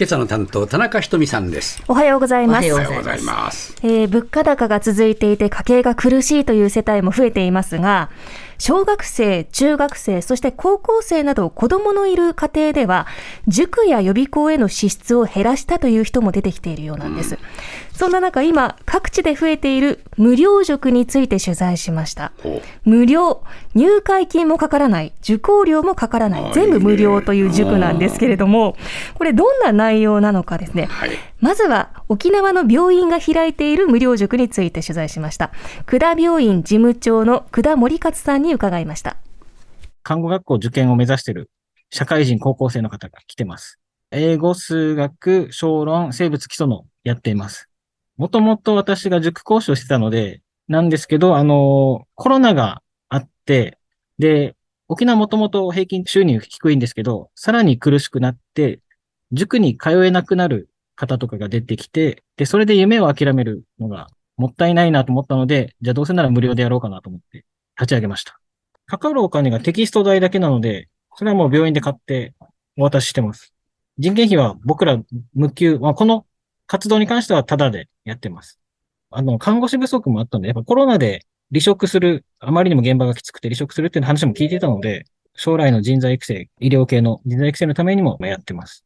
今朝の担当田中ひとみさんです。おはようございます。おはようございます。えー物価高が続いていて家計が苦しいという世帯も増えていますが、小学生、中学生、そして高校生など子供のいる家庭では、塾や予備校への支出を減らしたという人も出てきているようなんです。そんな中、今、各地で増えている無料塾について取材しました。ほ無料、入会金もかからない、受講料もかからない、全部無料という塾なんですけれども、これどんな内容なのかですね。はい。まずは沖縄の病院が開いている無料塾について取材しました。久田病院事務長の久田森勝さんに伺いました。看護学校受験を目指している社会人高校生の方が来てます。英語、数学、小論、生物基礎のやっています。もともと私が塾講師をしてたので、なんですけど、あの、コロナがあって、で、沖縄もともと平均収入低いんですけど、さらに苦しくなって、塾に通えなくなる方とかが出てきて、で、それで夢を諦めるのがもったいないなと思ったので、じゃあどうせなら無料でやろうかなと思って立ち上げました。かかるお金がテキスト代だけなので、それはもう病院で買ってお渡ししてます。人件費は僕ら無給、まあ、この活動に関してはタダでやってます。あの、看護師不足もあったんで、やっぱコロナで離職する、あまりにも現場がきつくて離職するっていう話も聞いていたので、将来の人材育成、医療系の人材育成のためにもまあやってます。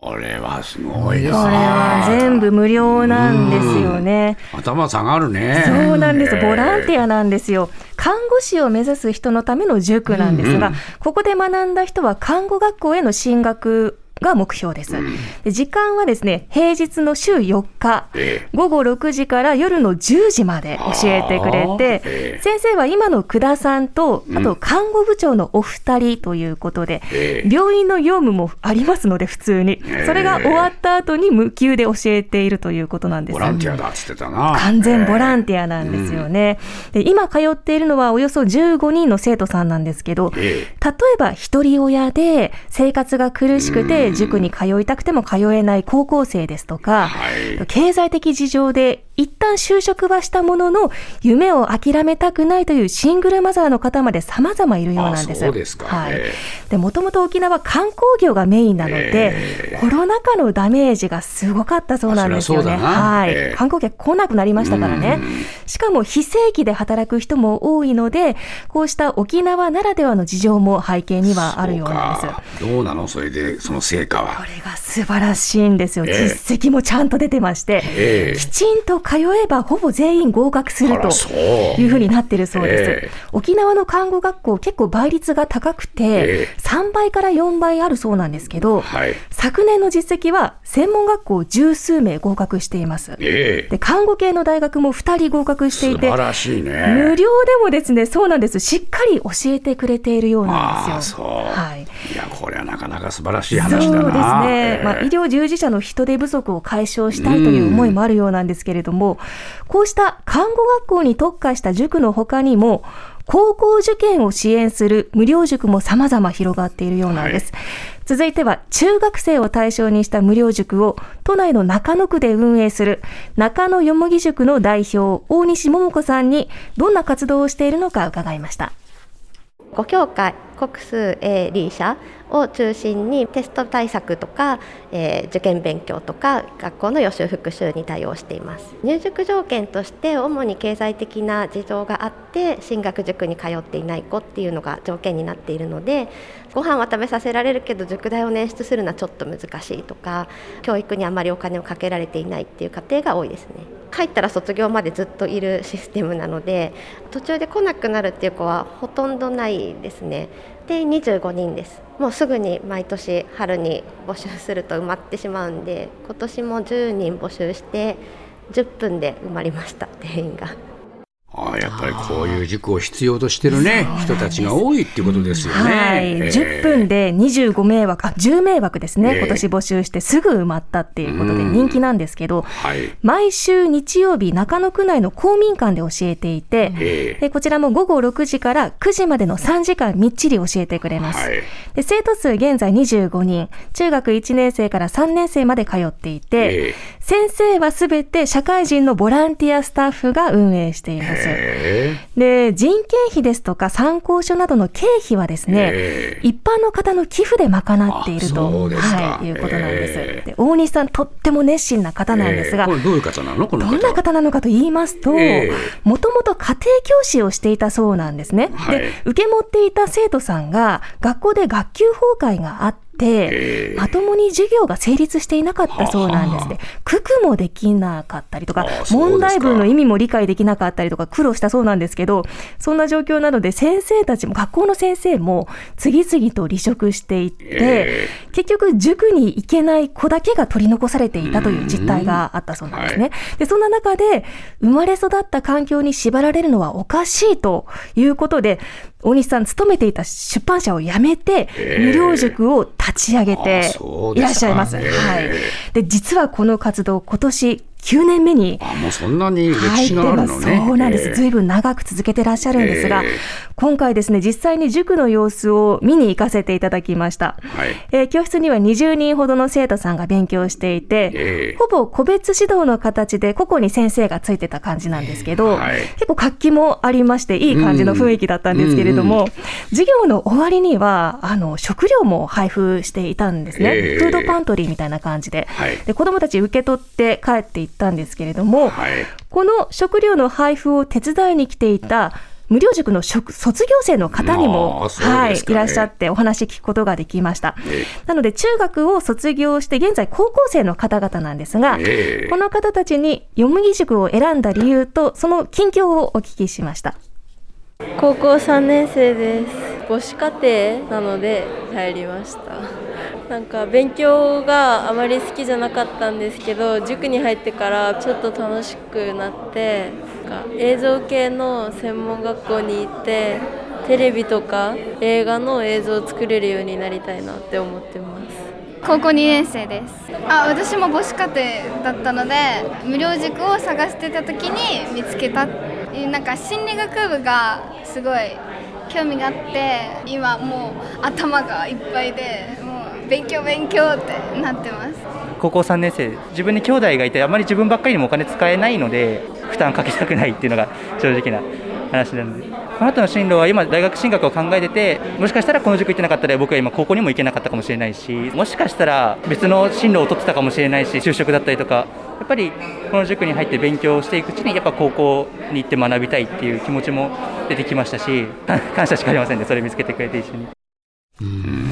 これはすごいですね。これは全部無料なんですよね。頭下がるね。そうなんです。ええボランティアなんですよ。看護師を目指す人のための塾なんですが、うんここで学んだ人は看護学校への進学が目標です。で時間はですね、平日の週4日、え午後6時から夜の10時まで教えてくれて、ええ先生は今の久田さんと、うんあと看護部長のお二人ということで、ええ病院の業務もありますので、普通にええ。それが終わった後に無給で教えているということなんです。ボランティアだっつってたな。完全ボランテティアなんですよね。で今通っているのはおよそ15人の生徒さんなんですけど、ええ例えば一人親で生活が苦しくて塾に通いたくても通えない高校生ですとか、はい。経済的事情で一旦就職はしたものの夢を諦めたくないというシングルマザーの方まで様々いるようなんです。あそうですかはいえ。で、もともと沖縄観光業がメインなので、えコロナ禍のダメージがすごかったそうなんですよね。はい、ええ観光客来なくなりましたからねうん。しかも非正規で働く人も多いので、こうした沖縄ならではの事情も背景にはあるようなんです。そうかどうなのそれで、その成果こは。れが素晴らしいんですよ。ええ実績もちゃんと出てまして、ええきちんと通えばほぼ全員合格するというふうになってるそうです。ええ沖縄の看護学校結構倍率が高くて、ええ3倍から4倍あるそうなんですけど、はい。昨年の実績は専門学校十数名合格しています。ええで看護系の大学も2人合格していて素晴らしい無ね。料でもですねそうなんですしっかり教えてくれているようなんですよ。はいいや、これはなかなか素晴らしいそう話だな。ですね、ええまあ、医療従事者の人手不足を解消したいという思いもあるようなんですけれども、こうした看護学校に特化した塾の他にも、高校受験を支援する無料塾も様々広がっているようなんです。続いては中学生を対象にした無料塾を都内の中野区で運営する中野よもぎ塾の代表大西桃子さんにどんな活動をしているのか伺いました。5教科国数 A リー社を中心にテスト対策とか、えー受験勉強とか学校の予習復習に対応しています。入塾条件として主に経済的な事情があって進学塾に通っていない子っていうのが条件になっているのでご飯は食べさせられるけど塾代を捻出するのはちょっと難しいとか教育にあまりお金をかけられていないっていう家庭が多いですね。入ったら卒業までずっといるシステムなので途中で来なくなるっていう子はほとんどないですねで25人ですもうすぐに毎年春に募集すると埋まってしまうんで今年も10人募集して10分で埋まりました定員が。ああやっぱりこういう塾を必要としてるね人たちが多いっていうことですよね。はい、ええ10分で25迷惑、あ10迷惑ですね、ええ今年募集してすぐ埋まったっていうことで人気なんですけど、はい。毎週日曜日、中野区内の公民館で教えていて、ええでこちらも午後6時から9時までの3時間みっちり教えてくれます。はい。で生徒数現在25人、中学1年生から3年生まで通っていて、ええ先生はすべて社会人のボランティアスタッフが運営しています。。えで、人件費ですとか参考書などの経費はですね、え一般の方の寄付で賄っていると、はい、いうことなんです、ええ。で。大西さん、とっても熱心な方なんです。が、どういう方なの？この方。どんな方なのかと言いますとええ、もともと家庭教師をしていたそうなんですね。はい。で、受け持っていた生徒さんが学校で学級崩壊があって、ええまともに授業が成立していなかったそうなんですね。九九もできなかったりとか問題文の意味も理解できなかったりとか苦労したそうなんですけど、そんな状況なので先生たちも学校の先生も次々と離職していって、え結局塾に行けない子だけが取り残されていたという実態があったそうなんですね。で、そんな中で生まれ育った環境に縛られるのはおかしいということで、大西さん勤めていた出版社を辞めて、ええ無料塾を立ち上げあてそうですからいっしゃいます。ええはい。で、実はこの活動今年9年目にあもうそんなに歴史。があるのね。そうなんです。ええずいぶん長く続けてらっしゃるんですが、ええ今回ですね、実際に塾の様子を見に行かせていただきました。はい。えー教室には20人ほどの生徒さんが勉強していて、ええほぼ個別指導の形で個々に先生がついてた感じなんですけど、はい結構活気もありまして、いい感じの雰囲気だったんですけれども、授業の終わりには、あの、食料も配布していたんですね。ええフードパントリーみたいな感じで。はいで、子供たち受け取って帰っていったんですけれども、はい。この食料の配布を手伝いに来ていた無料塾の職卒業生の方にあも、ーそうはい、いらっしゃってお話聞くことができましたえ。なので中学を卒業して現在高校生の方々なんですが、ええこの方たちによむぎ塾を選んだ理由とその近況をお聞きしました。高校3年生です母子家庭なので入りましたなんか勉強があまり好きじゃなかったんですけど塾に入ってからちょっと楽しくなってなんか映像系の専門学校に行ってテレビとか映画の映像を作れるようになりたいなって思ってます。高校2年生です。あ私も母子家庭だったので無料塾を探してた時に見つけた。なんか心理学部がすごい興味があって今もう頭がいっぱいで。勉強勉強ってなってます。高校3年生自分に兄弟がいてあまり自分ばっかりにもお金使えないので負担かけたくないっていうのが正直な話なので。この後の進路は今大学進学を考えててもしかしたらこの塾行ってなかったら僕は今高校にも行けなかったかもしれないしもしかしたら別の進路を取ってたかもしれないし就職だったりとかやっぱりこの塾に入って勉強していくうちにやっぱ高校に行って学びたいっていう気持ちも出てきましたし感謝しかありませんねそれ見つけてくれて一緒に。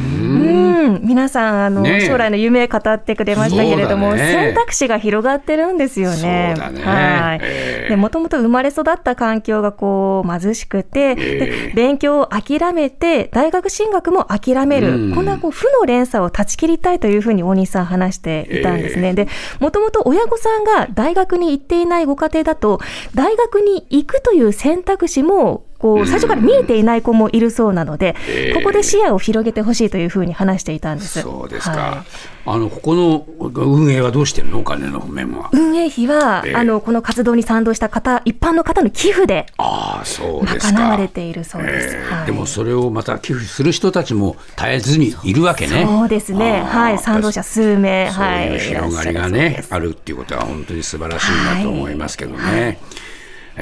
うん、皆さんあの、ねえ。将来の夢語ってくれましたけれども、ね。選択肢が広がってるんですよね。ね。はい。ええ。で、もともと生まれ育った環境がこう貧しくて、えで勉強を諦めて大学進学も諦める、うん。こんなこう負の連鎖を断ち切りたいというふうに大西さん話していたんですね。で、もともと親御さんが大学に行っていないご家庭だと、大学に行くという選択肢もこう最初から見えていない子もいるそうなので、ええここで視野を広げてほしいというふうに話していたんです。そうですか。はあのここの運営はどうしてるの？お金の面は。運営費は、ええあのこの活動に賛同した方、一般の方の寄付でああそうですか。賄われているそうです。ええはいでもそれをまた寄付する人たちも絶えずにいるわけね。そうですね。はい、賛同者数名、はい。いう広がりがねあるっていうことは本当に素晴らしいなと思いますけどね。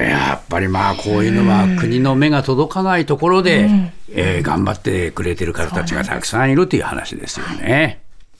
やっぱりまあこういうのは国の目が届かないところで、えー頑張ってくれてる方たちがたくさんいるという話ですよね。